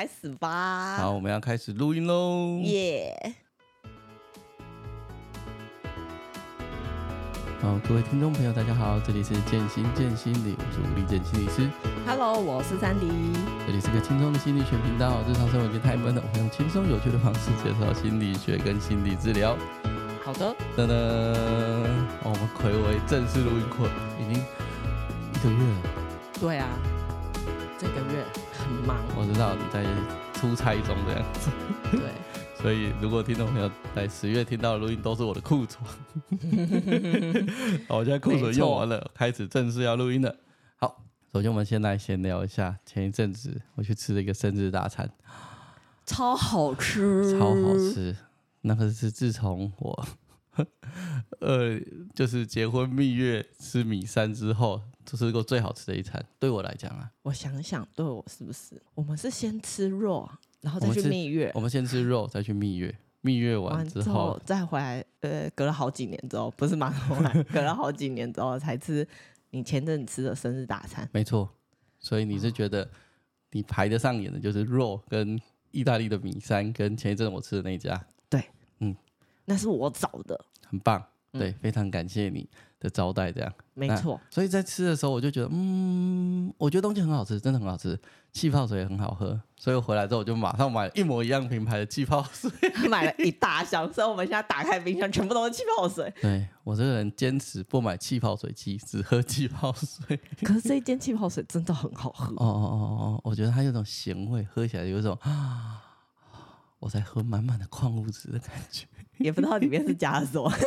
开始吧。好，我们要开始录音喽。耶！好，各位听众朋友，大家好，这里是建心建心理，我是吴立健心理师。Hello，我是三迪。这里是个轻松的心理学频道。日常生活已经太闷了，我们用轻松有趣的方式介绍心理学跟心理治疗。好的。噔噔，哦，我们睽违正式录音课已经一个月了。对啊。这个月很忙，我知道你在出差中这样子。对，所以如果听众朋友在十月听到的录音都是我的库存，好，我现在库存用完了，开始正式要录音了。好，首先我们先来闲聊一下，前一阵子我去吃了一个生日大餐，超好吃，超好吃。那个是自从我 呃，就是结婚蜜月吃米山之后。这是个最好吃的一餐，对我来讲啊。我想想，对我是不是？我们是先吃肉，然后再去蜜月。我们先吃肉，再去蜜月。蜜月完之后，完之后再回来。呃，隔了好几年之后，不是马上回来，隔了好几年之后才吃你前阵子吃的生日大餐。没错，所以你是觉得你排得上眼的就是肉跟意大利的米山，跟前一阵我吃的那一家。对，嗯，那是我找的，很棒。对，非常感谢你的招待，这样没错。所以在吃的时候，我就觉得，嗯，我觉得东西很好吃，真的很好吃，气泡水也很好喝。所以我回来之后，我就马上买了一模一样品牌的气泡水，买了一大箱。所以我们现在打开冰箱，全部都是气泡水。对，我这个人坚持不买气泡水机，只喝气泡水。可是这一间气泡水真的很好喝。哦哦哦哦，我觉得它有种咸味，喝起来有一种啊，我在喝满满的矿物质的感觉。也不知道里面是加了什么。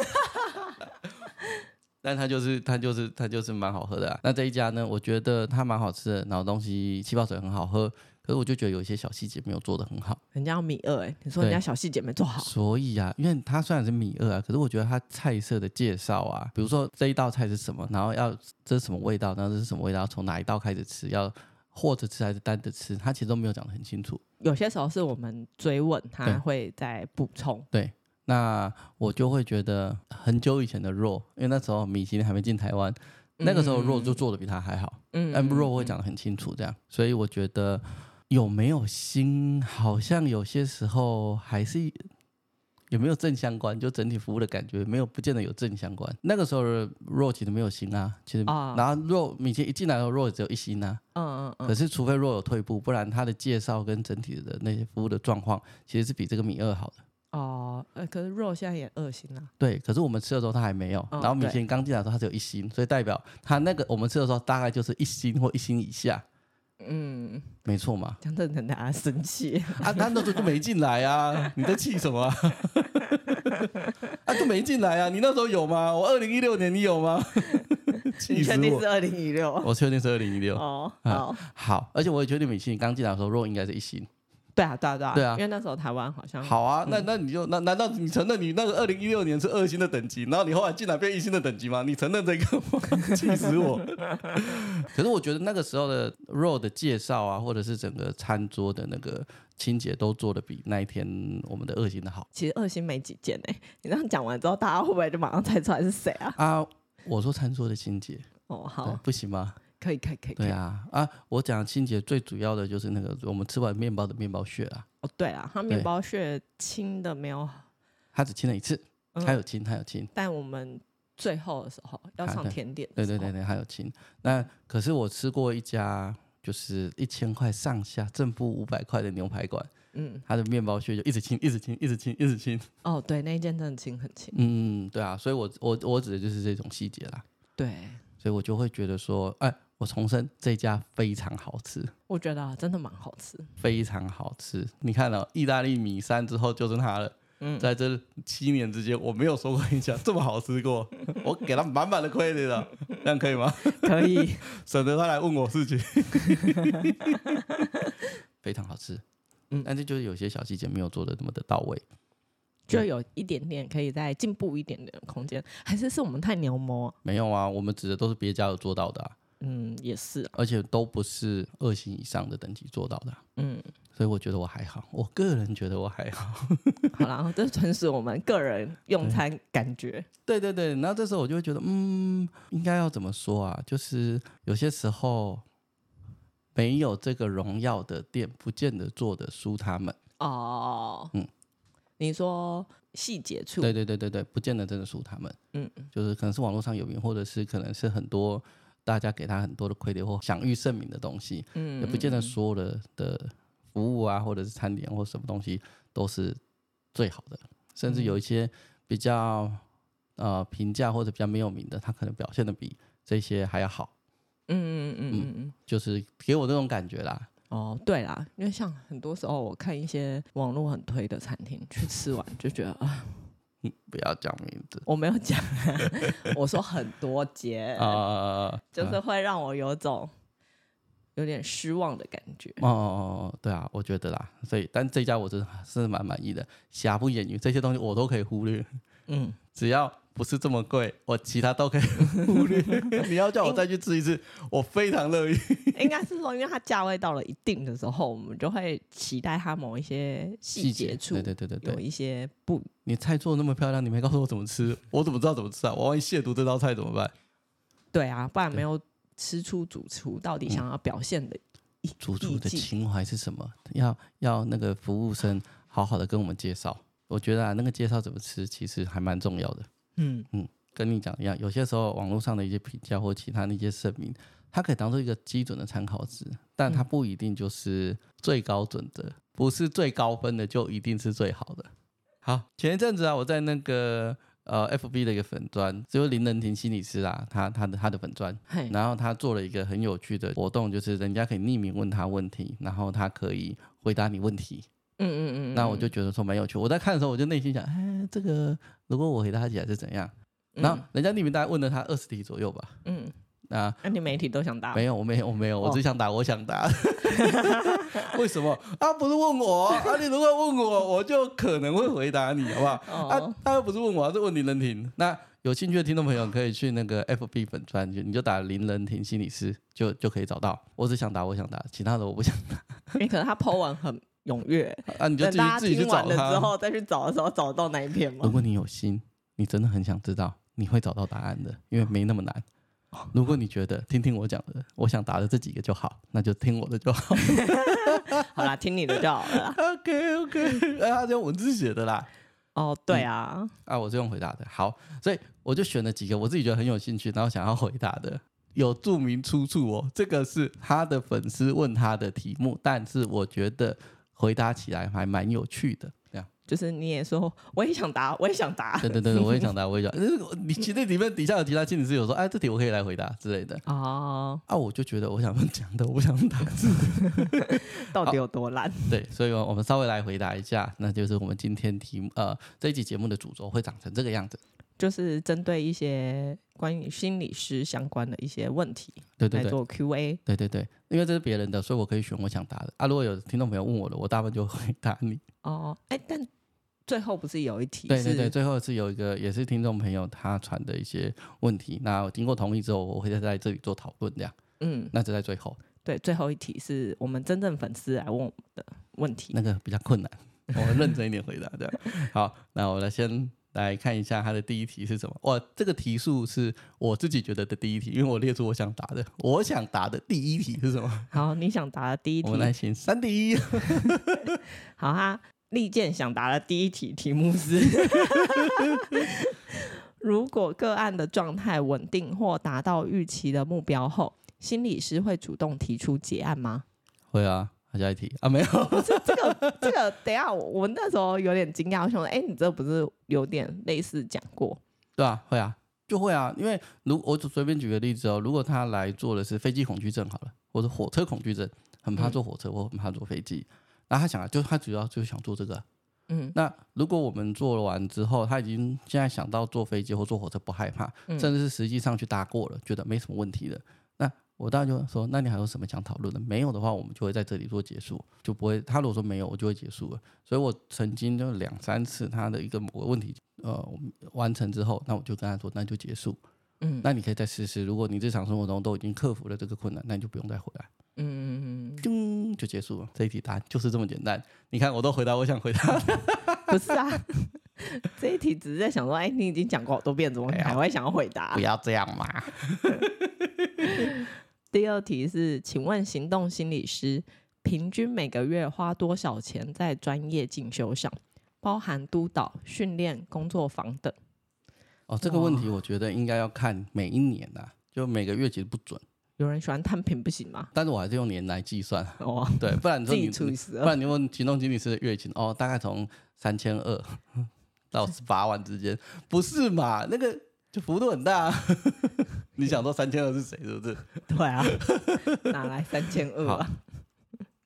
但它就是它就是它就是蛮好喝的啊。那这一家呢，我觉得它蛮好吃的，然后东西气泡水很好喝，可是我就觉得有一些小细节没有做的很好。人家要米二哎，你说人家小细节没做好。所以啊，因为它虽然是米二啊，可是我觉得它菜色的介绍啊，比如说这一道菜是什么，然后要这是什么味道，然后这是什么味道，从哪一道开始吃，要或者吃还是单着吃，它其实都没有讲的很清楚。有些时候是我们追问，他会再补充。对。对那我就会觉得很久以前的肉，因为那时候米其林还没进台湾，那个时候肉就做的比他还好，嗯，但肉会讲的很清楚，这样，所以我觉得有没有心，好像有些时候还是有没有正相关，就整体服务的感觉没有，不见得有正相关。那个时候的肉其实没有心啊，其实，然后肉米其林一进来的肉只有一星啊，嗯嗯嗯，可是除非肉有退步，不然他的介绍跟整体的那些服务的状况，其实是比这个米二好的。哦，呃，可是肉现在也二星了。对，可是我们吃的时候它还没有，哦、然后米其林刚进来的时候它只有一星，所以代表它那个我们吃的时候大概就是一星或一星以下。嗯，没错嘛。这样子很让大家生气啊！他那时候就没进来啊！你在气什么啊？啊，就没进来啊！你那时候有吗？我二零一六年你有吗？你确定是二零一六？我确定是二零一六。哦，好、啊，好，而且我也确定米其林刚进来的时候肉应该是一星。对啊，对啊，对啊，对啊，因为那时候台湾好像好啊，那那你就那难道你承认你那个二零一六年是二星的等级，然后你后来竟然变一星的等级吗？你承认这个吗？气死我！可是我觉得那个时候的肉的介绍啊，或者是整个餐桌的那个清洁都做的比那一天我们的二星的好。其实二星没几件哎，你这样讲完之后，大家会不会就马上猜出来是谁啊？啊，我说餐桌的清洁哦，好，不行吗？可以，可以，可以。对啊，啊，我讲清洁最主要的就是那个我们吃完面包的面包屑啊。哦，对啊，它面包屑清的没有，它只清了一次，它有清，它有清。但我们最后的时候要上甜点，对对对对，还有清。那可是我吃过一家，就是一千块上下，正负五百块的牛排馆，嗯，他的面包屑就一直清，一直清，一直清，一直清。哦，对，那一件真的清很清。嗯，对啊，所以我我我指的就是这种细节啦。对，所以我就会觉得说，哎。我重申，这家非常好吃。我觉得啊，真的蛮好吃，非常好吃。你看了意大利米山之后，就是它了。嗯，在这七年之间，我没有说过一家这么好吃过。我给他满满的 credit 了，这样可以吗？可以，省得他来问我事情。非常好吃，嗯，但是就是有些小细节没有做的那么的到位，就有一点点可以再进步一点点的空间，还是是我们太牛魔？没有啊，我们指的都是别家有做到的啊。嗯，也是，而且都不是二星以上的等级做到的。嗯，所以我觉得我还好，我个人觉得我还好。好啦，这纯属我们个人用餐感觉。对对对，然后这时候我就会觉得，嗯，应该要怎么说啊？就是有些时候没有这个荣耀的店，不见得做得输他们。哦，嗯，你说细节处，对对对对对，不见得真的输他们。嗯，就是可能是网络上有名，或者是可能是很多大家给他很多的亏点或享誉盛名的东西，嗯，也不见得所有的的服务啊，或者是餐点或什么东西都是最好的，甚至有一些比较呃平价或者比较没有名的，他可能表现的比这些还要好。嗯嗯嗯嗯嗯，就是给我这种感觉啦。哦，对啦，因为像很多时候我看一些网络很推的餐厅，去吃完就觉得啊，不要讲名字，我没有讲，我说很多节啊，就是会让我有种有点失望的感觉。哦哦哦，对啊，我觉得啦，所以但这家我真的是蛮满意的，瑕不掩瑜，这些东西我都可以忽略。嗯，只要。不是这么贵，我其他都可以忽略。你要叫我再去吃一次，我非常乐意。应该是说，因为它价位到了一定的时候，我们就会期待它某一些细节处，对对对对对，有一些不。你菜做的那么漂亮，你没告诉我怎么吃，我怎么知道怎么吃啊？我万一亵渎这道菜怎么办？对啊，不然没有吃出主厨到底想要表现的一、嗯、主厨的情怀是什么？要要那个服务生好好的跟我们介绍。我觉得啊，那个介绍怎么吃，其实还蛮重要的。嗯嗯，跟你讲一样，有些时候网络上的一些评价或其他的一些声明，它可以当做一个基准的参考值，但它不一定就是最高准则，不是最高分的就一定是最好的。好，前一阵子啊，我在那个呃 FB 的一个粉砖，就是林仁廷心理师啊，他他的他的粉砖，然后他做了一个很有趣的活动，就是人家可以匿名问他问题，然后他可以回答你问题。嗯嗯嗯，那我就觉得说蛮有趣。我在看的时候，我就内心想，哎，这个如果我回答起来是怎样？然后人家匿名大概问了他二十题左右吧。嗯，那那你每一题都想答？没有，我没有，我没有，我只想答我想答。为什么？啊，不是问我啊！你如果问我，我就可能会回答你，好不好？啊，他又不是问我，是问林仁廷。那有兴趣的听众朋友可以去那个 FB 粉专，就你就打林仁廷心理师，就就可以找到。我只想答我想答，其他的我不想答。你可能他 po 文很。踊跃啊！你就自己自己去找了之后再去找的时候，找到哪一篇吗？如果你有心，你真的很想知道，你会找到答案的，因为没那么难。如果你觉得听听我讲的，我想答的这几个就好，那就听我的就好。好啦，听你的就好了。OK OK，哎，他是用文字写的啦。哦，对啊，嗯，啊，我是用回答的。好，所以我就选了几个我自己觉得很有兴趣，然后想要回答的，有注明出处哦。这个是他的粉丝问他的题目，但是我觉得。回答起来还蛮有趣的，这样就是你也说，我也想答，我也想答，对对对，我也想答，我也想。你其实里面底下有其他心理师有说，哎，这题我可以来回答之类的 哦。啊，我就觉得我想讲的，我不想答字，到底有多烂？对，所以我们稍微来回答一下，那就是我们今天题目呃这一集节目的主轴会长成这个样子。就是针对一些关于心理师相关的一些问题，对对对，来做 Q&A。对对对，因为这是别人的，所以我可以选我想答的啊。如果有听众朋友问我的，我大部分就回答你。哦，哎，但最后不是有一题？对对对，最后是有一个也是听众朋友他传的一些问题，那我经过同意之后，我会在在这里做讨论，这样。嗯，那就在最后。对，最后一题是我们真正粉丝来问我们的问题，那个比较困难，我认真一点回答，这样。好，那我来先。来看一下他的第一题是什么？哇，这个题数是我自己觉得的第一题，因为我列出我想答的。我想答的第一题是什么？好，你想答的第一题。我们来先三题。好哈，利剑想答的第一题题目是：如果个案的状态稳定或达到预期的目标后，心理师会主动提出结案吗？会啊。下一题啊，没有，不是这个，这个等一下我，我那时候有点惊讶，我想说，哎、欸，你这不是有点类似讲过？对啊，会啊，就会啊，因为如我就随便举个例子哦，如果他来做的是飞机恐惧症好了，或者火车恐惧症，很怕坐火车，或很怕坐飞机，那、嗯、他想啊，就他主要就是想做这个，嗯，那如果我们做完之后，他已经现在想到坐飞机或坐火车不害怕，甚至是实际上去搭过了，觉得没什么问题了。我当然就说，那你还有什么想讨论的？没有的话，我们就会在这里做结束，就不会。他如果说没有，我就会结束了。所以我曾经就两三次他的一个某个问题，呃，完成之后，那我就跟他说，那就结束。嗯，那你可以再试试。如果你日常生活中都已经克服了这个困难，那你就不用再回来。嗯嗯嗯，就结束了。这一题答案就是这么简单。你看，我都回答我想回答。不是啊，这一题只是在想说，哎，你已经讲过好多遍，怎么还会想要回答？不要这样嘛。第二题是，请问行动心理师平均每个月花多少钱在专业进修上，包含督导、训练、工作坊等？哦，这个问题我觉得应该要看每一年呐、啊，就每个月其实不准。有人喜欢摊平不行吗？但是我还是用年来计算。哦，对，不然你 说你不然你问行动心理师的月薪哦，大概从三千二到十八万之间，不是嘛？那个就幅度很大。啊 你想说三千二是谁？是不是？对啊，哪来三千二啊？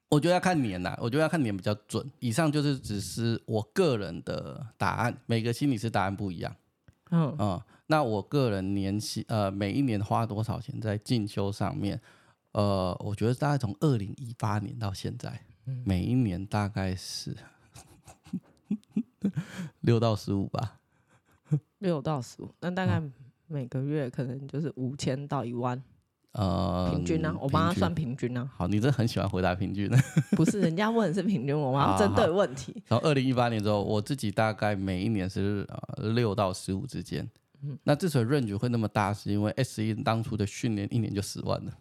我觉得要看年呐，我觉得要看年比较准。以上就是只是我个人的答案，每个心理师答案不一样。嗯嗯。那我个人年薪呃，每一年花多少钱在进修上面？呃，我觉得大概从二零一八年到现在，嗯、每一年大概是 六到十五吧。六到十五，那大概每个月可能就是五千到一万。呃，平均呢、啊？我帮他算平均呢、啊。好，你这很喜欢回答平均呢。不是，人家问的是平均，我们要针对问题。然后二零一八年之后，我自己大概每一年是呃六到十五之间。嗯，那之所以 range 会那么大，是因为 S 一当初的训练一年就十万了。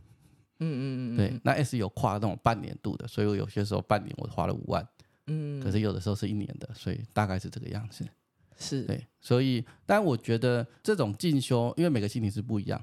嗯嗯嗯，对。那 SE 有跨那种半年度的，所以我有些时候半年我花了五万。嗯，可是有的时候是一年的，所以大概是这个样子。是，对。所以，但我觉得这种进修，因为每个心理是不一样。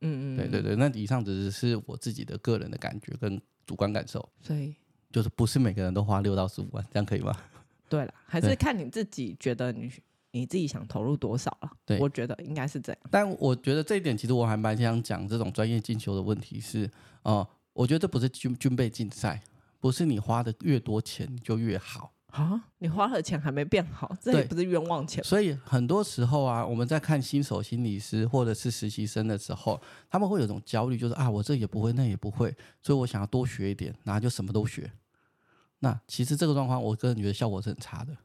嗯嗯，对对对。那以上只是我自己的个人的感觉跟主观感受。所以，就是不是每个人都花六到十五万，这样可以吗？对了，还是看你自己觉得你。你自己想投入多少了？对，我觉得应该是这样。但我觉得这一点，其实我还蛮想讲这种专业进修的问题是，哦、呃，我觉得这不是军军备竞赛，不是你花的越多钱就越好啊。你花了钱还没变好，这也不是冤枉钱。所以很多时候啊，我们在看新手心理师或者是实习生的时候，他们会有一种焦虑，就是啊，我这也不会，那也不会，所以我想要多学一点，然后就什么都学。那其实这个状况，我个人觉得效果是很差的。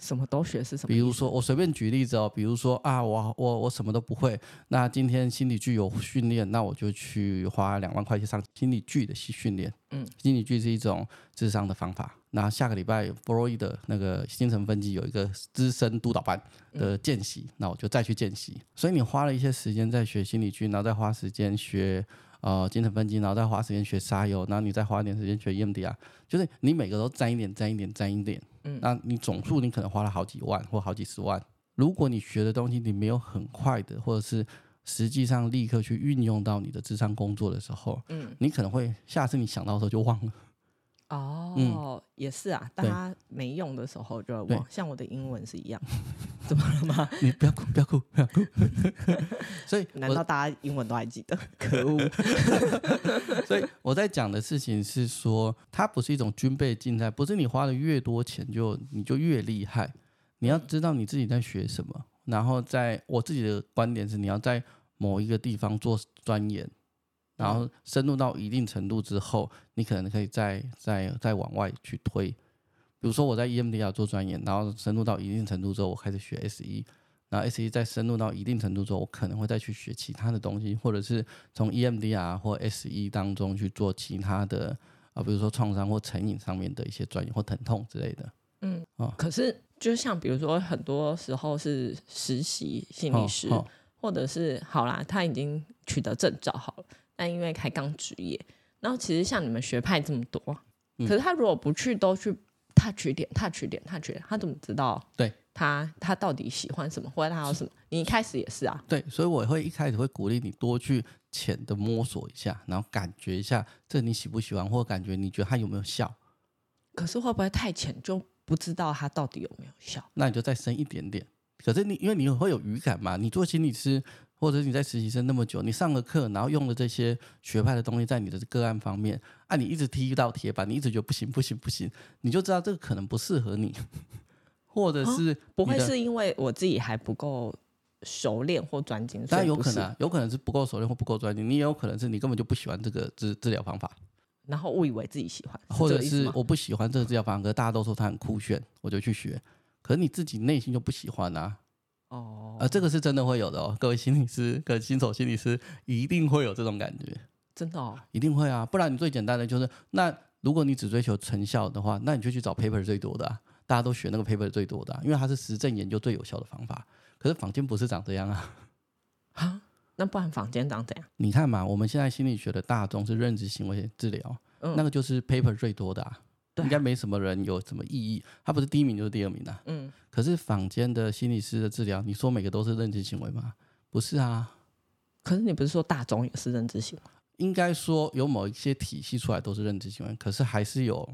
什么都学是什么？比如说，我随便举例子哦，比如说啊，我我我什么都不会，那今天心理剧有训练，那我就去花两万块钱上心理剧的训练。嗯，心理剧是一种智商的方法。那下个礼拜弗洛伊德那个精神分析有一个资深督导班的见习，那我就再去见习。所以你花了一些时间在学心理剧，然后再花时间学。呃，精神分析，然后再花时间学沙游，然后你再花一点时间学 EMDR，就是你每个都沾一点，沾一点，沾一点。嗯，那你总数你可能花了好几万或好几十万。如果你学的东西你没有很快的，或者是实际上立刻去运用到你的智商工作的时候，嗯，你可能会下次你想到的时候就忘了。哦，嗯、也是啊，大家没用的时候就会忘，像我的英文是一样，怎么了吗？你不要哭，不要哭，不要哭。所以，难道大家英文都还记得？可恶！所以我在讲的事情是说，它不是一种军备竞赛，不是你花的越多钱就你就越厉害。你要知道你自己在学什么，然后在我自己的观点是，你要在某一个地方做钻研。然后深入到一定程度之后，你可能可以再再再往外去推。比如说我在 EMDR 做专业，然后深入到一定程度之后，我开始学 SE，然后 SE 再深入到一定程度之后，我可能会再去学其他的东西，或者是从 EMDR 或 SE 当中去做其他的啊，比如说创伤或成瘾上面的一些专业或疼痛之类的。嗯，哦，可是就像比如说很多时候是实习心理师，哦哦、或者是好啦，他已经取得证照好了。但因为才刚职业，然后其实像你们学派这么多，嗯、可是他如果不去都去 touch 点 touch 点 touch 点，他怎么知道？对，他他到底喜欢什么，或者他有什么？你一开始也是啊。对，所以我会一开始会鼓励你多去浅的摸索一下，然后感觉一下这你喜不喜欢，或者感觉你觉得他有没有效。可是会不会太浅就不知道他到底有没有效？那你就再深一点点。可是你因为你会有语感嘛，你做心理师。或者你在实习生那么久，你上了课，然后用了这些学派的东西在你的个案方面，啊，你一直踢到铁板，你一直觉得不行不行不行，你就知道这个可能不适合你，或者是、哦、不会是因为我自己还不够熟练或专精，当然有可能、啊，有可能是不够熟练或不够专精，你也有可能是你根本就不喜欢这个治治疗方法，然后误以为自己喜欢，或者是我不喜欢这个治疗方法，可是大家都说它很酷炫，我就去学，可是你自己内心就不喜欢啊。哦，呃，这个是真的会有的哦，各位心理师跟新手心理师一定会有这种感觉，真的哦，一定会啊，不然你最简单的就是，那如果你只追求成效的话，那你就去找 paper 最多的啊，大家都学那个 paper 最多的啊，因为它是实证研究最有效的方法。可是坊间不是长这样啊，啊，那不然坊间长怎样？你看嘛，我们现在心理学的大众是认知行为治疗，嗯、那个就是 paper 最多的啊，啊应该没什么人有什么异议。他不是第一名就是第二名啊。嗯。可是坊间的心理师的治疗，你说每个都是认知行为吗？不是啊。可是你不是说大众也是认知行为？应该说有某一些体系出来都是认知行为，可是还是有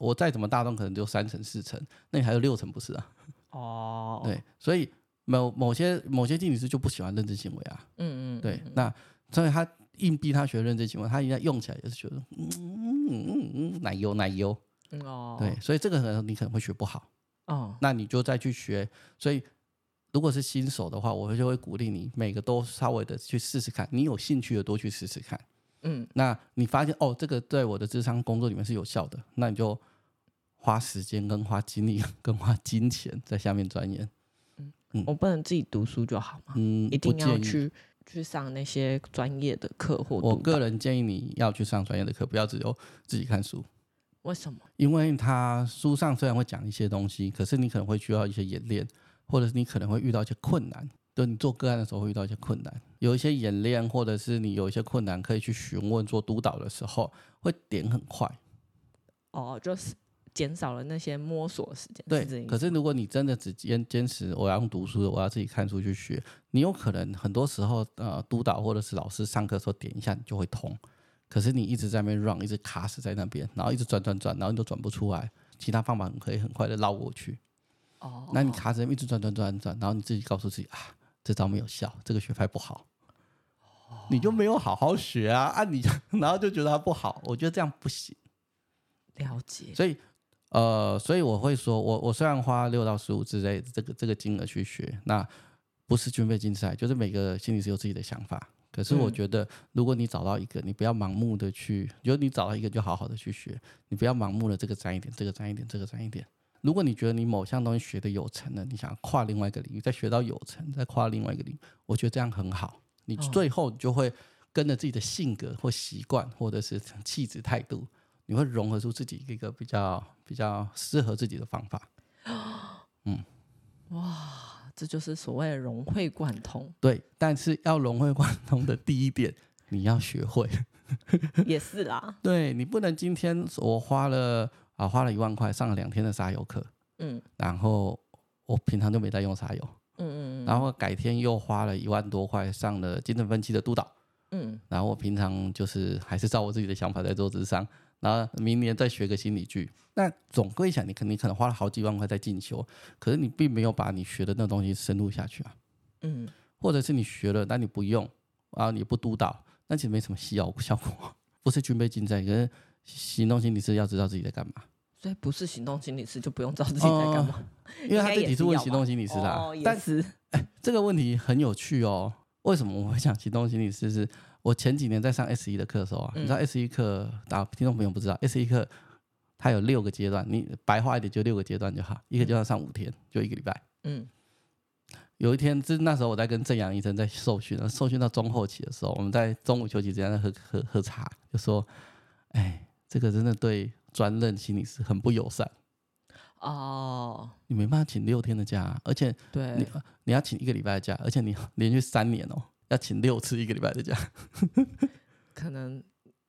我再怎么大众，可能就三成四成，那你还有六成不是啊？哦。对，所以。某某些某些心理师就不喜欢认知行为啊，嗯嗯，对，那所以他硬逼他学认知行为，他应该用起来也是觉得嗯嗯嗯嗯奶油奶油，哦，对，所以这个可能你可能会学不好哦，那你就再去学。所以如果是新手的话，我就会鼓励你每个都稍微的去试试看，你有兴趣的多去试试看，嗯，那你发现哦，这个在我的智商工作里面是有效的，那你就花时间跟花精力跟花金钱在下面钻研。嗯、我不能自己读书就好吗？嗯，一定要去去上那些专业的课或。我个人建议你要去上专业的课，不要只有自己看书。为什么？因为他书上虽然会讲一些东西，可是你可能会需要一些演练，或者是你可能会遇到一些困难。就你做个案的时候会遇到一些困难，有一些演练，或者是你有一些困难可以去询问做督导的时候，会点很快。哦，就是。减少了那些摸索时间。对，可是如果你真的只坚坚持我要用读书的，我要自己看书去学，你有可能很多时候呃，督导或者是老师上课的时候点一下你就会通，可是你一直在那边 run，一直卡死在那边，然后一直转转转，然后你都转不出来。其他方法可以很快的绕过去。哦。那你卡着一直转转转转，然后你自己告诉自己啊，这招没有效，这个学派不好，哦、你就没有好好学啊啊！你就然后就觉得它不好，我觉得这样不行。了解。所以。呃，所以我会说，我我虽然花六到十五之类的这个这个金额去学，那不是军备竞赛，就是每个心理师有自己的想法。可是我觉得，如果你找到一个，你不要盲目的去，就你找到一个就好好的去学，你不要盲目的这个沾一点，这个沾一点，这个沾一点。如果你觉得你某项东西学的有成了，你想跨另外一个领域，再学到有成，再跨另外一个领域，我觉得这样很好。你最后就会跟着自己的性格或习惯，或者是气质态度。你会融合出自己一个比较比较适合自己的方法。嗯，哇，这就是所谓的融会贯通。对，但是要融会贯通的第一点，你要学会。也是啦。对，你不能今天我花了啊花了一万块上了两天的沙游课，嗯，然后我平常就没在用沙游，嗯嗯嗯，然后改天又花了一万多块上了精神分析的督导，嗯，然后我平常就是还是照我自己的想法在做智商。然后明年再学个心理剧，那总归想，你肯定可能花了好几万块在进修，可是你并没有把你学的那东西深入下去啊。嗯，或者是你学了，但你不用，然后你不督导，那其实没什么效 效果。不是军备竞赛，可是行动心理师要知道自己在干嘛。所以不是行动心理师就不用知道自己在干嘛，因为他这题是问行动心理师的。哦，但是哎，这个问题很有趣哦。为什么我会讲行动心理师是？我前几年在上 S 一的课的时候啊，嗯、你知道 S 一课，大家听众朋友不知道 S 一课它有六个阶段，你白话一点就六个阶段就好，一个阶段上五天，就一个礼拜。嗯，有一天，就是那时候我在跟郑阳医生在受训，受训到中后期的时候，我们在中午休息之间在喝喝喝茶，就说：“哎，这个真的对专任心理师很不友善。”哦，你没办法请六天的假，而且对你你要请一个礼拜的假，而且你 连续三年哦。要请六次一个礼拜的假，可能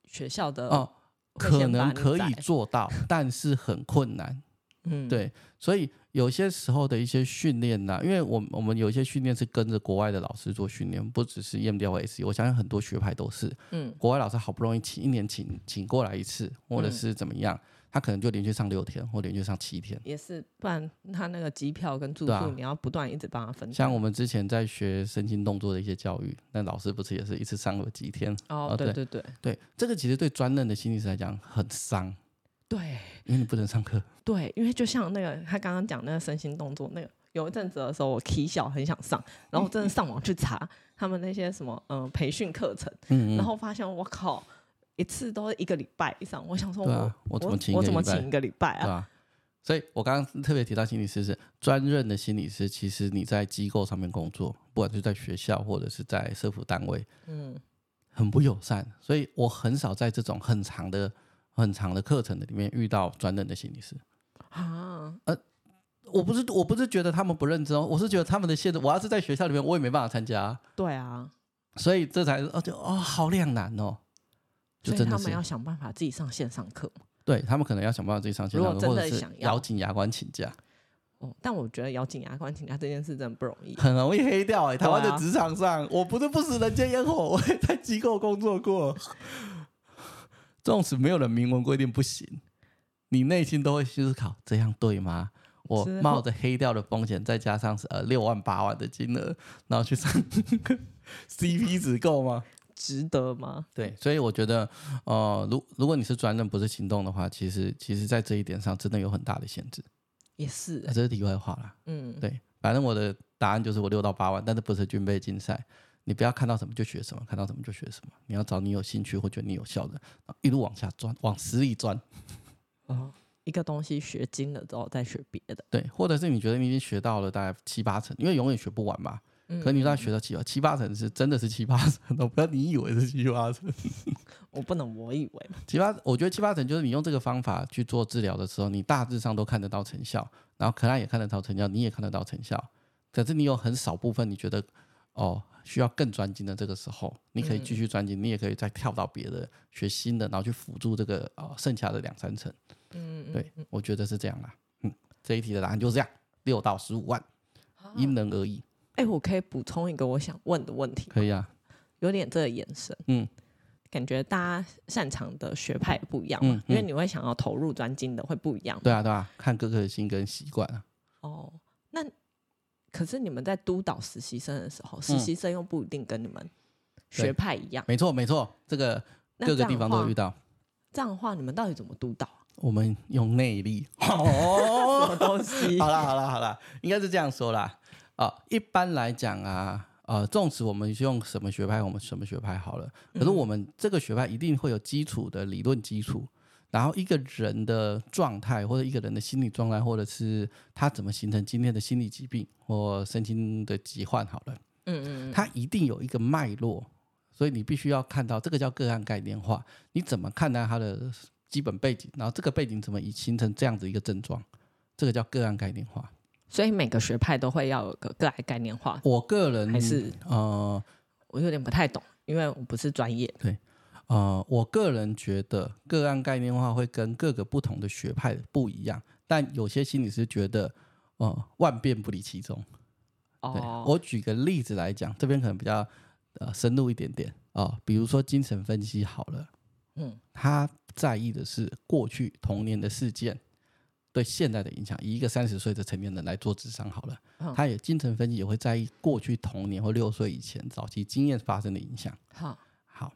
学校的哦，可能可以做到，但是很困难。嗯，对，所以有些时候的一些训练呢，因为我我们有一些训练是跟着国外的老师做训练，不只是 EMDR 或 SE，我相信很多学派都是。嗯，国外老师好不容易请一年请请过来一次，或者是怎么样。嗯他可能就连续上六天，或连续上七天，也是，不然他那个机票跟住宿，啊、你要不断一直帮他分。像我们之前在学身心动作的一些教育，那老师不是也是一次上了几天？哦，对对对对，这个其实对专任的心理师来讲很伤。对，因为你不能上课。对，因为就像那个他刚刚讲那个身心动作，那个有一阵子的时候，我起小很想上，然后真的上网去查他们那些什么嗯、呃、培训课程，嗯嗯然后发现我靠。一次都是一个礼拜以上，我想说我，啊、我怎么请我怎么请一个礼拜啊？对啊，所以我刚刚特别提到心理师是专任的心理师，其实你在机构上面工作，不管是在学校或者是在社福单位，嗯，很不友善，所以我很少在这种很长的、很长的课程的里面遇到专任的心理师啊。呃，我不是我不是觉得他们不认真哦，我是觉得他们的限制，我要是在学校里面，我也没办法参加。对啊。所以这才哦，就哦，好两难哦。就真的他们要想办法自己上线上课嘛？对他们可能要想办法自己上线上课，或者是咬紧牙关请假。哦，但我觉得咬紧牙关请假这件事真的不容易，很容易黑掉哎、欸。台湾的职场上，啊、我不是不食人间烟火，我也在机构工作过。纵使没有人明文规定不行，你内心都会思考：这样对吗？我冒着黑掉的风险，再加上是呃六万八万的金额，然后去上，CP 值够吗？值得吗？对，所以我觉得，呃，如如果你是专任不是行动的话，其实其实在这一点上真的有很大的限制。也是、这是题外话啦。嗯，对，反正我的答案就是我六到八万，但是不是军备竞赛。你不要看到什么就学什么，看到什么就学什么。你要找你有兴趣或觉得你有效的，一路往下钻，往死里钻。哦，一个东西学精了之后再学别的。对，或者是你觉得你已经学到了大概七八成，因为永远学不完嘛。嗯、可你知道学到七八七八成是真的是七八成，都不要你以为是七八成。我不能我以为七八，我觉得七八成就是你用这个方法去做治疗的时候，你大致上都看得到成效，然后可能也看得到成效，你也看得到成效。可是你有很少部分你觉得哦需要更专精的这个时候，你可以继续专精，嗯、你也可以再跳到别的学新的，然后去辅助这个哦剩下的两三成。嗯，嗯，对，我觉得是这样啦。嗯，这一题的答案就是这样，六到十五万，啊、因人而异。哎，我可以补充一个我想问的问题。可以啊，有点这个眼神，嗯，感觉大家擅长的学派不一样嘛，嗯嗯、因为你会想要投入专精的会不一样。对啊，对啊，看各个的心跟习惯啊。哦，那可是你们在督导实习生的时候，实习生又不一定跟你们学派一样。没错，没错，这个各个地方都遇到。这样的话，你们到底怎么督导？我们用内力。哦，什么东西？好了，好了，好了，应该是这样说啦。啊、哦，一般来讲啊，呃，纵使我们用什么学派，我们什么学派好了，可是我们这个学派一定会有基础的理论基础，然后一个人的状态，或者一个人的心理状态，或者是他怎么形成今天的心理疾病或身心的疾患好了，嗯嗯，他一定有一个脉络，所以你必须要看到这个叫个案概念化，你怎么看待他的基本背景，然后这个背景怎么以形成这样子一个症状，这个叫个案概念化。所以每个学派都会要有个个案概念化。我个人还是呃，我有点不太懂，因为我不是专业。对，呃，我个人觉得个案概念化会跟各个不同的学派不一样，但有些心理师觉得，呃，万变不离其宗。哦，我举个例子来讲，这边可能比较呃深入一点点啊，呃，比如说精神分析好了，嗯，他在意的是过去童年的事件。对现在的影响，以一个三十岁的成年人来做智商好了，嗯、他也精神分析也会在意过去童年或六岁以前早期经验发生的影响。好，好，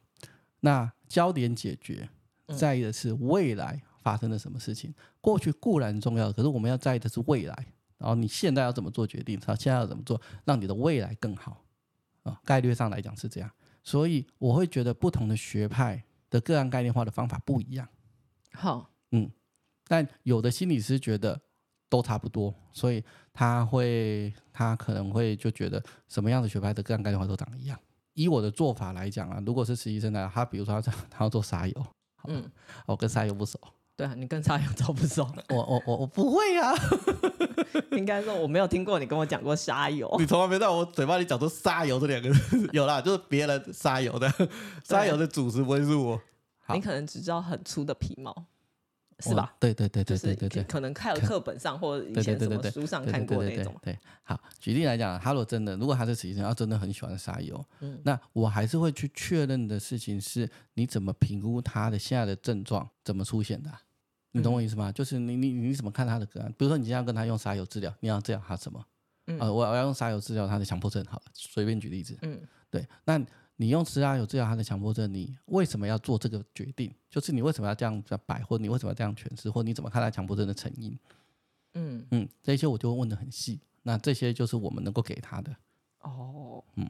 那焦点解决在意的是未来发生了什么事情。嗯、过去固然重要，可是我们要在意的是未来。然后你现在要怎么做决定？他现在要怎么做，让你的未来更好啊？概率上来讲是这样，所以我会觉得不同的学派的个案概念化的方法不一样。好，嗯。但有的心理师觉得都差不多，所以他会他可能会就觉得什么样的学派的个案概念化都长一样。以我的做法来讲啊，如果是实习生呢，他比如说他他要做沙油，嗯，我跟沙油不熟。对啊，你跟沙油都不熟。我我我我不会啊，应该说我没有听过你跟我讲过沙油。你从来没在我嘴巴里讲出沙油这两个字，有啦，就是别人沙油的沙油的主食不会是我。你可能只知道很粗的皮毛。是吧？对对对对对对对，可能看了课本上或者以前什么书上看过那种。对，好，举例来讲，哈罗真的，如果他是实习生，他真的很喜欢沙油，嗯，那我还是会去确认的事情是，你怎么评估他的现在的症状怎么出现的？你懂我意思吗？就是你你你怎么看他的个案？比如说你今天要跟他用沙油治疗，你要治疗他什么？嗯，我我要用沙油治疗他的强迫症，好了，随便举例子，嗯，对，那。你用沙有治疗他的强迫症，你为什么要做这个决定？就是你为什么要这样子摆，或你为什么要这样诠释，或你怎么看待强迫症的成因？嗯嗯，这些我就会问的很细。那这些就是我们能够给他的。哦，嗯，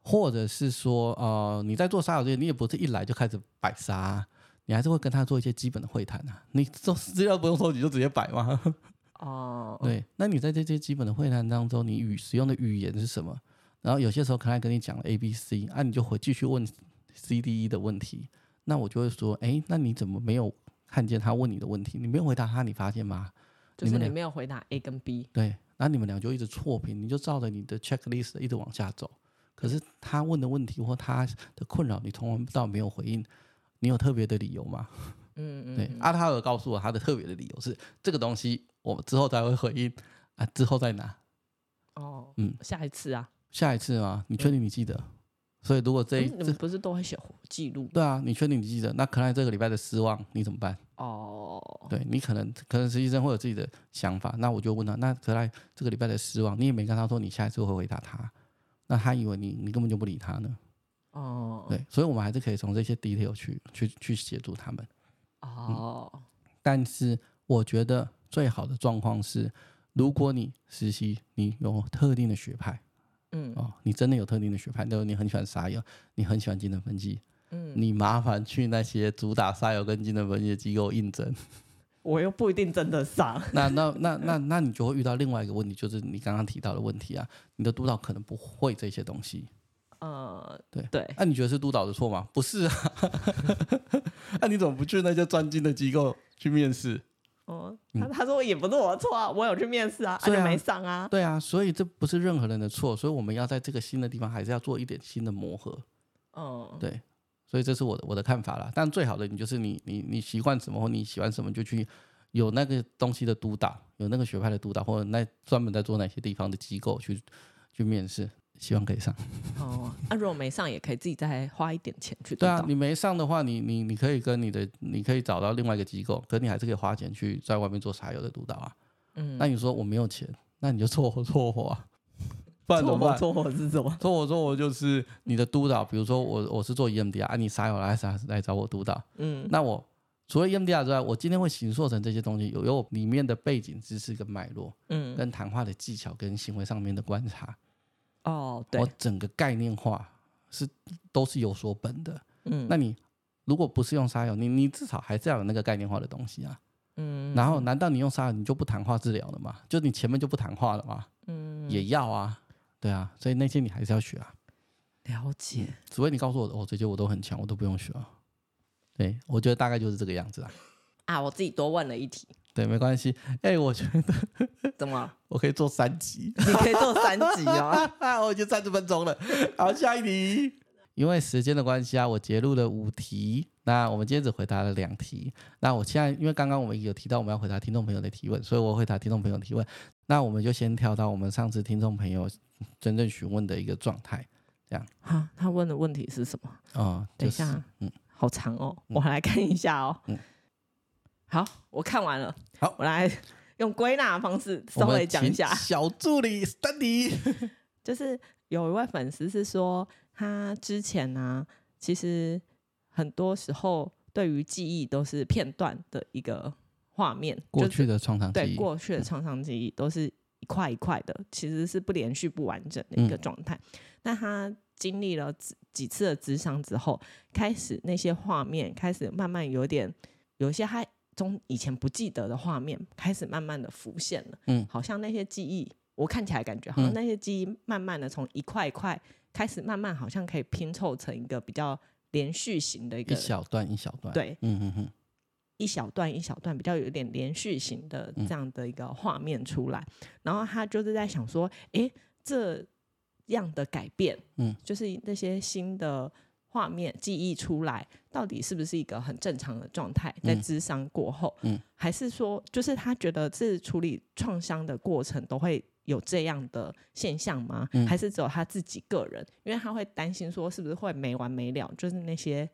或者是说，呃，你在做沙游之前，你也不是一来就开始摆沙，你还是会跟他做一些基本的会谈啊。你做资料不用收集就直接摆吗？哦，对。那你在这些基本的会谈当中，你语使用的语言是什么？然后有些时候可能跟你讲了 A、B、C，啊，你就回继续问 C、D、E 的问题。那我就会说，哎，那你怎么没有看见他问你的问题？你没有回答他，你发现吗？就是你没有回答 A 跟 B。对，然后你们俩就一直错评，你就照着你的 checklist 一直往下走。可是他问的问题或他的困扰，你从来到没有回应，你有特别的理由吗？嗯嗯，对。阿塔尔告诉我他的特别的理由是这个东西，我之后才会回应啊，之后再拿。哦，嗯，下一次啊，下一次吗？你确定你记得？所以如果这一，你们不是都会写记录？对啊，你确定你记得？那可能这个礼拜的失望你怎么办？哦，对你可能可能实习生会有自己的想法，那我就问他，那可来这个礼拜的失望，你也没跟他说你下一次会回答他，那他以为你你根本就不理他呢？哦，对，所以我们还是可以从这些 detail 去去去协助他们。哦、嗯，但是我觉得最好的状况是，如果你实习你有特定的学派。嗯哦，你真的有特定的学派，就是你很喜欢沙游，你很喜欢精神分析，嗯，你麻烦去那些主打沙游跟精神分析的机构应征，我又不一定真的上。那那那那那你就会遇到另外一个问题，就是你刚刚提到的问题啊，你的督导可能不会这些东西。呃，对对，那、啊、你觉得是督导的错吗？不是啊，那、啊、你怎么不去那些专精的机构去面试？哦，他他说也不是我的错啊，我有去面试啊，而且、啊啊、没上啊。对啊，所以这不是任何人的错，所以我们要在这个新的地方还是要做一点新的磨合。哦，对，所以这是我的我的看法啦。但最好的你就是你你你习惯什么或你喜欢什么就去有那个东西的督导，有那个学派的督导，或者那专门在做哪些地方的机构去去面试。希望可以上哦。那、啊、如果没上，也可以自己再花一点钱去。对啊，你没上的话，你你你可以跟你的，你可以找到另外一个机构，可你还是可以花钱去在外面做沙游的督导啊。嗯，那你说我没有钱，那你就凑合凑合啊。不然怎么办？撮合是什么？凑合凑合就是你的督导，比如说我我是做 EMDR 啊，你沙游来来来找我督导。嗯，那我除了 EMDR 之外，我今天会形塑成这些东西，有有里面的背景知识跟脉络，嗯，跟谈话的技巧跟行为上面的观察。哦，对，我整个概念化是都是有所本的，嗯，那你如果不是用沙友，你你至少还是要有那个概念化的东西啊，嗯，然后难道你用沙友你就不谈话治疗了吗？就你前面就不谈话了吗？嗯，也要啊，对啊，所以那些你还是要学啊，了解，嗯，除非你告诉我，哦，这些我都很强，我都不用学啊，对，我觉得大概就是这个样子啊，啊，我自己多问了一题。对，没关系。哎、欸，我觉得 怎么？我可以做三集。你可以做三集哦。我已经三十分钟了。好，下一题。因为时间的关系啊，我截录了五题。那我们今天只回答了两题。那我现在因为刚刚我们有提到我们要回答听众朋友的提问，所以我回答听众朋友提问。那我们就先跳到我们上次听众朋友真正询问的一个状态，这样。好，他问的问题是什么？哦，就是、等一下，嗯，好长哦，我来看一下哦。嗯。好，我看完了。好，我来用归纳的方式稍微讲一下。小助理 Study，就是有一位粉丝是说，他之前呢、啊，其实很多时候对于记忆都是片段的一个画面，过去的创伤记忆，对，过去的创伤记忆都是一块一块的，其实是不连续、不完整的一个状态。那、嗯、他经历了几次的咨商之后，开始那些画面开始慢慢有点，有一些还。从以前不记得的画面开始慢慢的浮现了，嗯，好像那些记忆，我看起来感觉好像那些记忆慢慢的从一块一块开始慢慢好像可以拼凑成一个比较连续型的一个一小段一小段，对，嗯嗯嗯，一小段一小段比较有点连续型的这样的一个画面出来，嗯，然后他就是在想说，诶，这样的改变，嗯，就是那些新的。画面记忆出来，到底是不是一个很正常的状态？在智商过后，嗯，还是说，就是他觉得是处理创伤的过程都会有这样的现象吗？嗯，还是只有他自己个人？因为他会担心说，是不是会没完没了？就是那些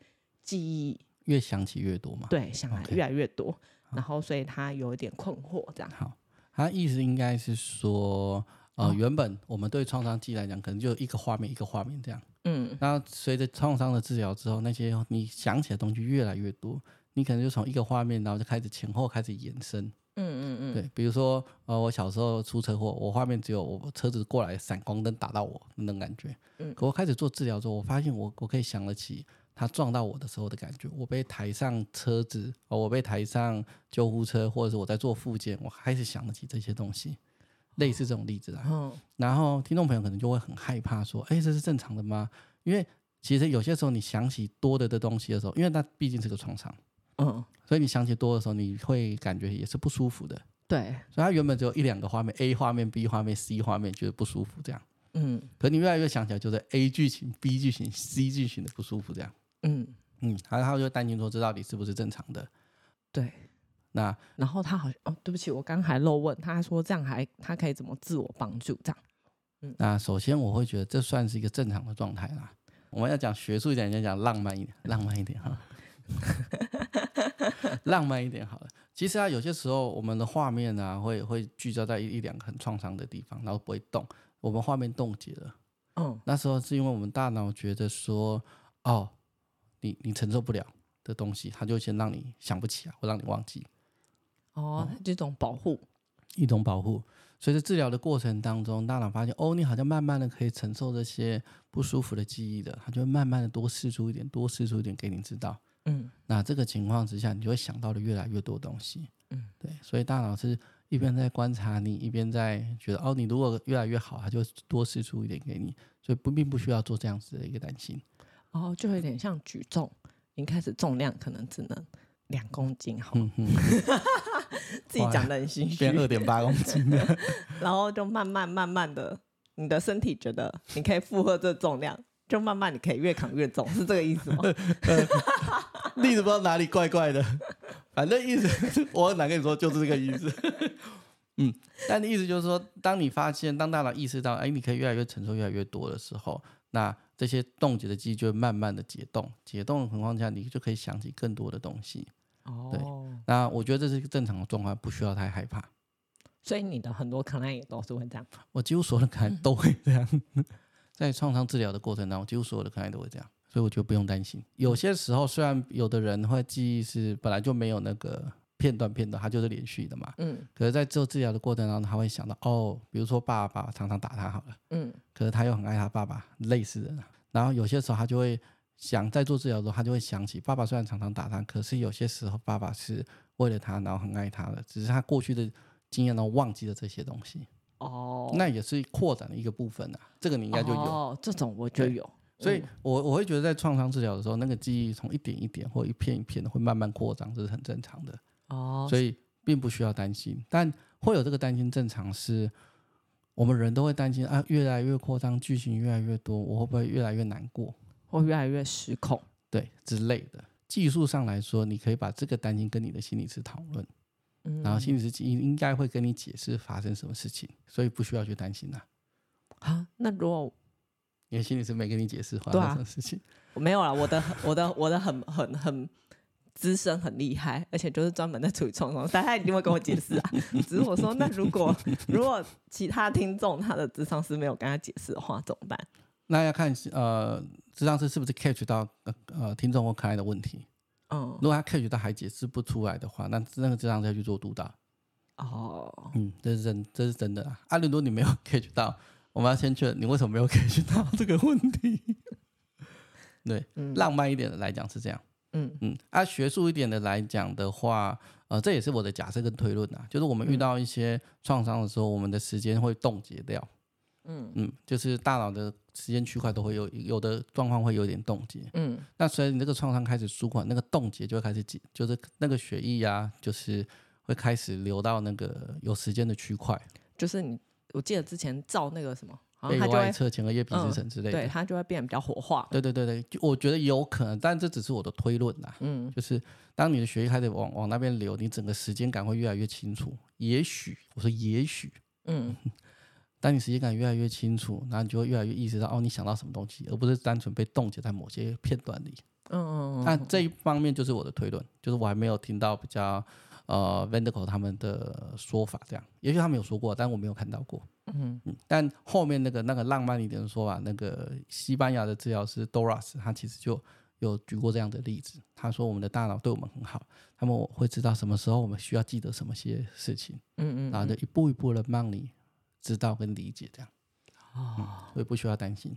记忆越想起越多嘛？对，想来越来越多.然后所以他有一点困惑。这样好，他意思应该是说，呃，哦，原本我们对创伤记忆来讲，可能就一个画面一个画面这样。嗯，然后随着创伤的治疗之后，那些你想起来的东西越来越多，你可能就从一个画面，然后就开始前后开始延伸。嗯嗯嗯，对，比如说呃，我小时候出车祸，我画面只有我车子过来闪光灯打到我那种感觉。嗯，可我开始做治疗之后，我发现我我可以想得起他撞到我的时候的感觉，我被抬上车子，哦我被抬上救护车，或者是我在做复健，我开始想得起这些东西。类似这种例子啊，嗯，然后听众朋友可能就会很害怕说，哎，这是正常的吗？因为其实有些时候你想起多的的东西的时候，因为那毕竟是个创伤，嗯，所以你想起多的时候，你会感觉也是不舒服的，对，所以它原本只有一两个画面，A 画面、B 画面、C 画面，觉得不舒服这样，嗯，可你越来越想起来，就是 A 剧情、B 剧情、C 剧情的不舒服这样。嗯。嗯，然后他就担心说，这到底是不是正常的？对。那然后他好像哦，对不起，我刚还漏问，他还说这样还他可以怎么自我帮助这样？嗯，那首先我会觉得这算是一个正常的状态啦。我们要讲学术一点，要讲浪漫一点，浪漫一点哈。浪漫一点好了。其实啊，有些时候我们的画面啊，会会聚焦在一一两个很创伤的地方，然后不会动，我们画面冻结了。嗯，那时候是因为我们大脑觉得说，哦，你你承受不了的东西，它就先让你想不起来，或让你忘记。哦，这种保护，一种保护。随着治疗的过程当中，大脑发现，哦，你好像慢慢的可以承受这些不舒服的记忆的，它就会慢慢的多释出一点，多释出一点给你知道。嗯，那这个情况之下，你就会想到的越来越多东西。嗯，对，所以大脑是一边在观察你，一边在觉得，哦，你如果越来越好，它就多释出一点给你，所以不并不需要做这样子的一个担心。哦，就有点像举重，你开始重量可能只能两公斤，好。嗯 自己讲的很心虚，变二点八公斤的，然后就慢慢慢慢的，你的身体觉得你可以负荷这重量，就慢慢你可以越扛越重，是这个意思吗？例子不知道哪里怪怪的，反正意思我很难跟你说，就是这个意思。嗯，但的意思就是说，当你发现，当大脑意识到，哎，你可以越来越承受越来越多的时候，那这些冻结的记忆就会慢慢的解冻，解冻的情况下，你就可以想起更多的东西。哦，对，那我觉得这是一个正常的状况，不需要太害怕。所以你的很多可能也都是会这样。我几乎所有的可能都会这样，嗯、在创伤治疗的过程当中，几乎所有的可能都会这样，所以我觉得不用担心。有些时候，虽然有的人会记忆是本来就没有那个片段片段，它就是连续的嘛，嗯，可是在做治疗的过程当中，他会想到哦，比如说爸爸常常打他好了，嗯，可是他又很爱他爸爸，类似的，然后有些时候他就会。想在做治疗的时候，他就会想起爸爸虽然常常打他，可是有些时候爸爸是为了他，然后很爱他的，只是他过去的经验，然后忘记了这些东西。哦，那也是扩展的一个部分啊。这个你应该就有。哦，这种我就有。所以我我会觉得在创伤治疗的时候，那个记忆从一点一点或一片一片的会慢慢扩张，这是很正常的。哦，所以并不需要担心，但会有这个担心正常是，我们人都会担心啊，越来越扩张，剧情越来越多，我会不会越来越难过？或越来越失控，对之类的。技术上来说，你可以把这个担心跟你的心理师讨论，嗯，然后心理师应应该会跟你解释发生什么事情，所以不需要去担心呐。好，那如果你的心理师没跟你解释发生什么事情，我没有了。我的我的我的很很很资深很厉害，而且就是专门在处理创伤，但他一定会跟我解释啊。只是我说，那如果如果其他听众他的智商师没有跟他解释的话，怎么办？那要看呃，智商师是不是 catch 到呃呃听众或可爱的问题。嗯，如果他 catch 到还解释不出来的话，那那个智商师要去做督导。哦，嗯，这是真，这是真的啊。阿伦多，你没有 catch 到，我们要先确认你为什么没有 catch 到这个问题。对，嗯、浪漫一点的来讲是这样。嗯嗯，啊，学术一点的来讲的话，呃，这也是我的假设跟推论啊，就是我们遇到一些创伤的时候，我们的时间会冻结掉。嗯嗯，就是大脑的时间区块都会有有的状况会有点冻结。嗯，那随着你这个创伤开始舒缓，那个冻结就会开始解，就是那个血液啊，就是会开始流到那个有时间的区块。就是你，我记得之前照那个什么，背外侧前额叶皮质层之类的，对，它就会变得比较活化。对对对对，就我觉得有可能，但这只是我的推论啦。嗯，就是当你的血液开始往往那边流，你整个时间感会越来越清楚。也许我说也许，嗯。当你时间感越来越清楚，然后你就会越来越意识到哦，你想到什么东西，而不是单纯被冻结在某些片段里。嗯嗯嗯。那这一方面就是我的推论，就是我还没有听到比较呃 Vanderkolk 他们的说法这样，也许他们有说过，但我没有看到过。嗯嗯。但后面那个那个浪漫一点的说法，那个西班牙的治疗师 Doras 他其实就有举过这样的例子。他说我们的大脑对我们很好，他们会知道什么时候我们需要记得什么些事情。嗯嗯。然后就一步一步的帮你。知道跟理解这样，哦、嗯，所以不需要担心，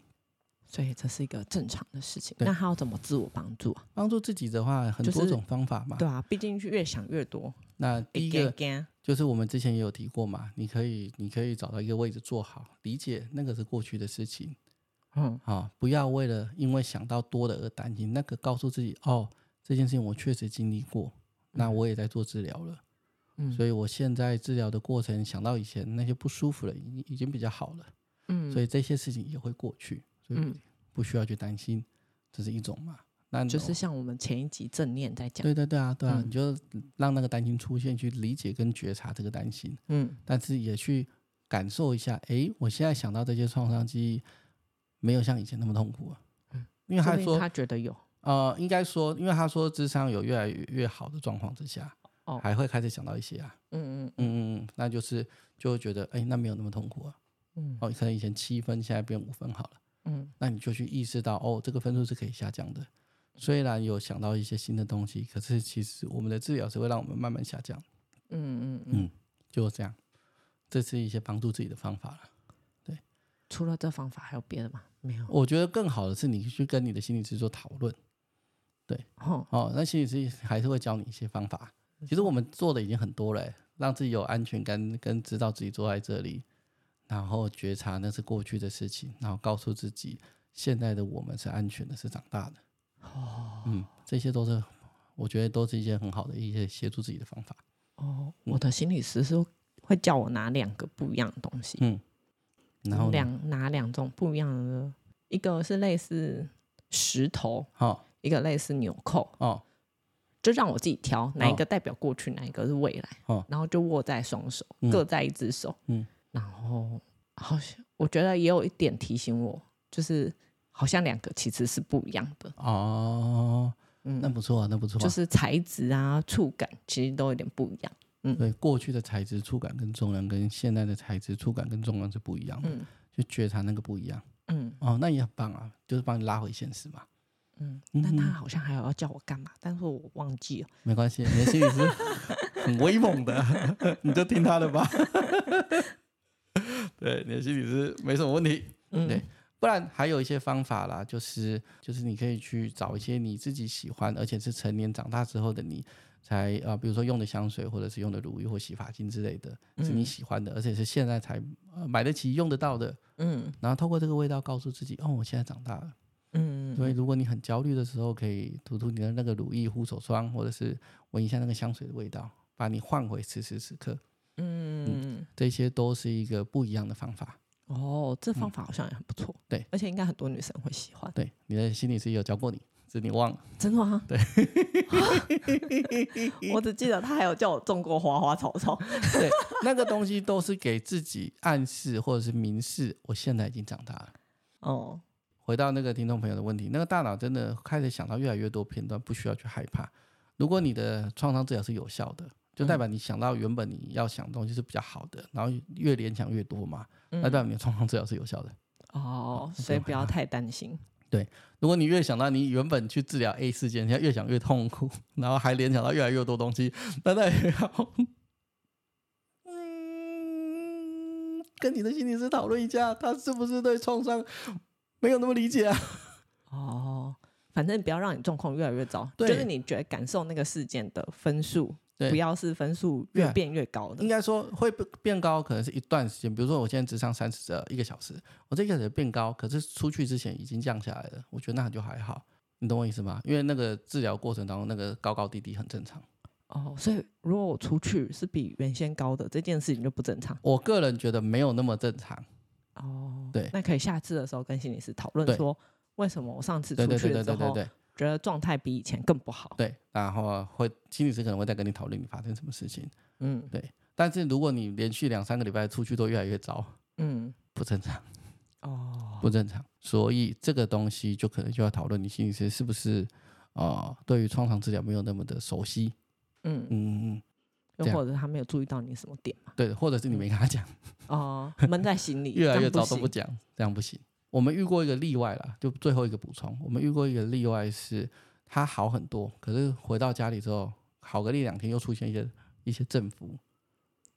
所以这是一个正常的事情。那他要怎么自我帮助啊？帮助自己的话，很多种方法嘛。对啊，毕竟越想越多。那第一个就是我们之前也有提过嘛，你可以你可以找到一个位置坐好，理解那个是过去的事情。嗯，好、哦，不要为了因为想到多的而担心。那个告诉自己，哦，这件事情我确实经历过，那我也在做治疗了。所以，我现在治疗的过程，想到以前那些不舒服了，已经已经比较好了。嗯，所以这些事情也会过去，所以不需要去担心，这是一种嘛。那就是像我们前一集正念在讲，对对对啊，对啊，嗯、你就让那个担心出现，去理解跟觉察这个担心，嗯，但是也去感受一下，哎，我现在想到这些创伤记忆，没有像以前那么痛苦啊，嗯，因为他说他觉得有，呃，应该说，因为他说智商有越来越越好的状况之下，哦，还会开始想到一些啊，嗯嗯嗯嗯嗯，那就是就会觉得，哎，那没有那么痛苦啊，嗯，哦，可能以前七分，现在变五分好了，嗯，那你就去意识到，哦，这个分数是可以下降的。虽然有想到一些新的东西，可是其实我们的治疗是会让我们慢慢下降。嗯嗯嗯，就这样，这是一些帮助自己的方法了。对，除了这方法还有别的吗？没有。我觉得更好的是你去跟你的心理师做讨论。对，哦哦，那心理师还是会教你一些方法。其实我们做的已经很多了，让自己有安全感，跟知道自己坐在这里，然后觉察那是过去的事情，然后告诉自己现在的我们是安全的，是长大的。哦，嗯，这些都是我觉得都是一些很好的一些协助自己的方法。哦，我的心理师是会叫我拿两个不一样的东西，嗯，然后两拿两种不一样的，一个是类似石头，哦，一个类似纽扣，哦，就让我自己挑哪一个代表过去，哪一个是未来，哦，然后就握在双手，各在一只手，嗯，然后好像我觉得也有一点提醒我，就是。好像两个其实是不一样的哦，嗯，那不错啊，那不错啊，就是材质啊、触感其实都有点不一样。嗯，对，过去的材质、触感跟重量跟现在的材质、触感跟重量是不一样的，嗯，就觉察那个不一样。嗯，哦，那也很棒啊，就是帮你拉回现实嘛。嗯，但他好像还有要叫我干嘛，但是我忘记了。没关系，你的心理师很威猛的，你就听他的吧。对，你的心理师没什么问题。嗯，对。不然还有一些方法啦，就是就是你可以去找一些你自己喜欢，而且是成年长大之后的你才啊、呃，比如说用的香水，或者是用的乳液或洗发精之类的，是你喜欢的，嗯、而且是现在才、呃、买得起、用得到的。嗯，然后透过这个味道告诉自己，哦，我现在长大了。嗯，所以如果你很焦虑的时候，可以涂涂你的那个乳液、护手霜，或者是闻一下那个香水的味道，把你换回此时此刻。嗯，嗯，这些都是一个不一样的方法。哦，这方法好像也很不错，嗯，对，而且应该很多女生会喜欢。对，你的心理师有教过你，只是你忘了，真的吗？对，我只记得他还有叫我种过花花草草。对，那个东西都是给自己暗示或者是明示，我现在已经长大了。哦，回到那个听众朋友的问题，那个大脑真的开始想到越来越多片段，不需要去害怕。如果你的创伤治疗是有效的。就代表你想到原本你要想的东西是比较好的，然后越联想越多嘛，那代表你的创伤治疗是有效的。哦，所以不要太担心。对，如果你越想到你原本去治疗 A 事件，你要越想越痛苦，然后还联想到越来越多东西，那代表，嗯，跟你的心理师讨论一下，他是不是对创伤没有那么理解啊？哦，反正不要让你状况越来越糟，对就是你觉得感受那个事件的分数。不要是分数越变越高的，应该说会变高，可能是一段时间。比如说，我现在只上三十一个小时，我这个小时变高，可是出去之前已经降下来了。我觉得那就还好，你懂我意思吗？因为那个治疗过程当中，那个高高低低很正常。哦，所以如果我出去是比原先高的，这件事情就不正常。我个人觉得没有那么正常。哦，对，那可以下次的时候跟心理师讨论说，对为什么我上次出去的时候。觉得状态比以前更不好，对，然后会心理师可能会再跟你讨论你发生什么事情，嗯，对。但是如果你连续两三个礼拜出去都越来越糟，嗯，不正常，哦，不正常。所以这个东西就可能就要讨论你心理师是不是啊、呃，对于创伤治疗没有那么的熟悉，嗯嗯嗯，又或者他没有注意到你什么点嘛？对，或者是你没跟他讲，哦，闷在心里，越来越早都不讲，这样不行。我们遇过一个例外啦，就最后一个补充。我们遇过一个例外是，他好很多，可是回到家里之后，好个一两天又出现一些一些振幅。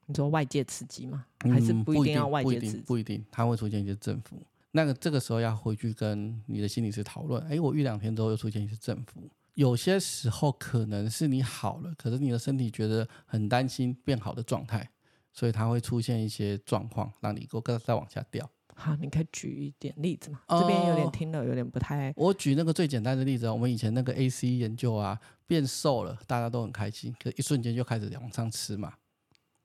你说外界刺激吗？还是不一定要外界刺激？不一定，他会出现一些振幅。那个这个时候要回去跟你的心理师讨论。哎，我遇两天之后又出现一些振幅，有些时候可能是你好了，可是你的身体觉得很担心变好的状态，所以它会出现一些状况，让你够再往下掉。好，你可以举一点例子吗？呃、这边有点听了，有点不太。我举那个最简单的例子，我们以前那个 AC 研究啊，变瘦了，大家都很开心，可一瞬间就开始往上吃嘛。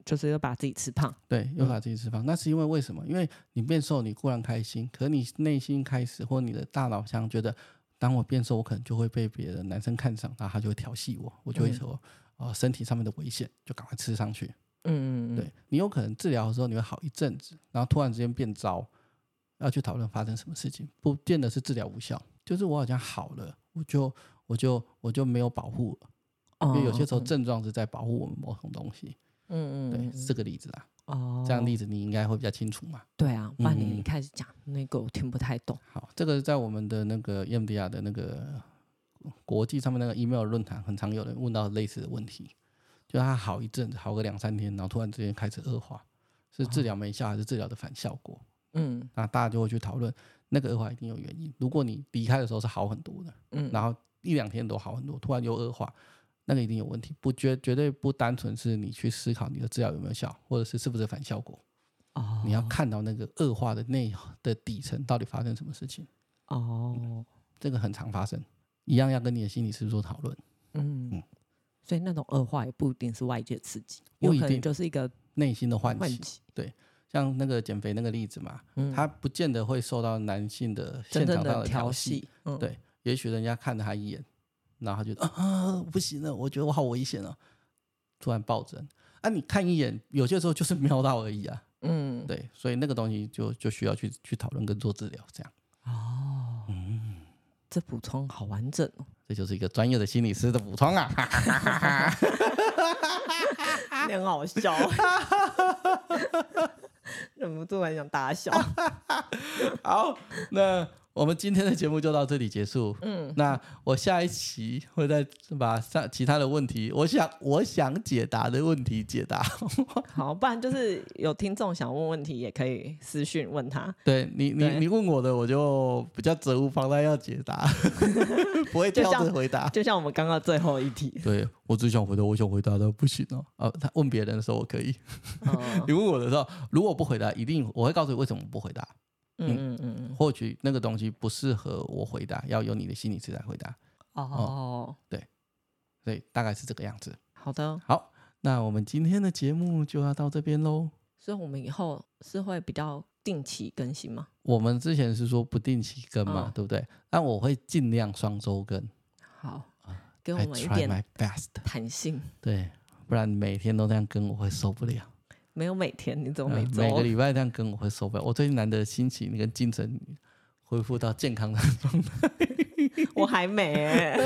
就是又把自己吃胖。对，又把自己吃胖，嗯、那是因为为什么？因为你变瘦，你固然开心，可是你内心开始或你的大脑像觉得，当我变瘦，我可能就会被别的男生看上，然后他就会调戏我，我就会说，哦、嗯呃，身体上面的危险，就赶快吃上去。嗯嗯嗯，对，你有可能治疗的时候你会好一阵子，然后突然之间变糟，要去讨论发生什么事情，不见得是治疗无效，就是我好像好了，我就我就我就没有保护了，哦、因为有些时候症状是在保护我们某种东西。嗯嗯，对，是这个例子啊。哦，这样例子你应该会比较清楚嘛？对啊，不然你一开始讲、嗯、那个我听不太懂。好，这个在我们的那个 EMDR 的那个国际上面那个 email 论坛，很常有人问到类似的问题。就他好一阵子，好个两三天，然后突然之间开始恶化，是治疗没效还是治疗的反效果？嗯，那大家就会去讨论那个恶化一定有原因。如果你离开的时候是好很多的，嗯，然后一两天都好很多，突然又恶化，那个一定有问题，不绝绝对不单纯是你去思考你的治疗有没有效，或者是是不是反效果。哦，你要看到那个恶化的内的底层到底发生什么事情。哦，这个很常发生，一样要跟你的心理师做讨论。嗯嗯。所以那种恶化也不一定是外界刺激，不一定就是一个内心的唤起。对，像那个减肥那个例子嘛，嗯、他不见得会受到男性的现场上的调戏。嗯、对，也许人家看了他一眼，然后他觉得啊不行了，我觉得我好危险了，突然暴增。啊，你看一眼，有些时候就是瞄到而已啊。嗯，对，所以那个东西就就需要去去讨论跟做治疗这样。哦，嗯，这补充好完整哦。这就是一个专业的心理师的补充啊，你很好笑，忍不住很想大笑。好，那。我们今天的节目就到这里结束。嗯，那我下一期会再把上其他的问题，我想我想解答的问题解答。好，不然就是有听众想问问题，也可以私讯问他。对你，你你问我的，我就比较责无旁贷要解答，不会挑着回答就。就像我们刚刚最后一题，对我只想回答我想回答的，不行哦。哦，他问别人的时候我可以，哦、你问我的时候，如果不回答，一定我会告诉你为什么不回答。嗯嗯嗯嗯，或许那个东西不适合我回答，要由你的心理师来回答。哦，哦，对，所以大概是这个样子。好的，好，那我们今天的节目就要到这边喽。所以，我们以后是会比较定期更新吗？我们之前是说不定期更嘛，哦、对不对？但我会尽量双周更。好，给我们一点弹性。对，不然每天都这样更，我会受不了。没有每天，你怎么每周、嗯、每个礼拜这样跟我会受不了。我最近难得心情跟精神恢复到健康的状态。我还没、欸，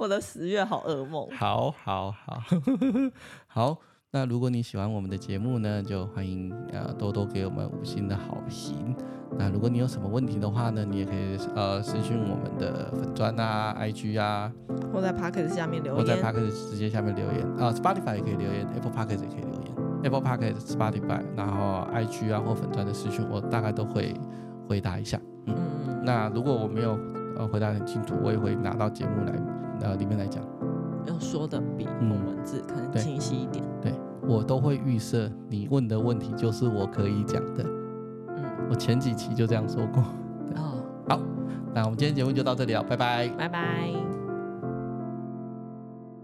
我的十月好噩梦。好好好好，那如果你喜欢我们的节目呢，就欢迎呃多多给我们五星的好评。那如果你有什么问题的话呢，你也可以呃私讯我们的粉砖啊、IG 啊，或在 Podcast 下面留言，或在 Podcast 直接下面留言啊、呃、，Spotify 也可以留言，Apple Podcast 也可以留言。Apple Podcast、Spotify，然后 IG 啊或粉专的私讯，我大概都会回答一下。嗯，嗯那如果我没有呃回答很清楚，我也会拿到节目来呃里面来讲。要说的比用文字可能清晰一点。嗯、对，我都会预设你问的问题就是我可以讲的。嗯，我前几期就这样说过。哦，好，那我们今天节目就到这里了，拜拜，拜拜。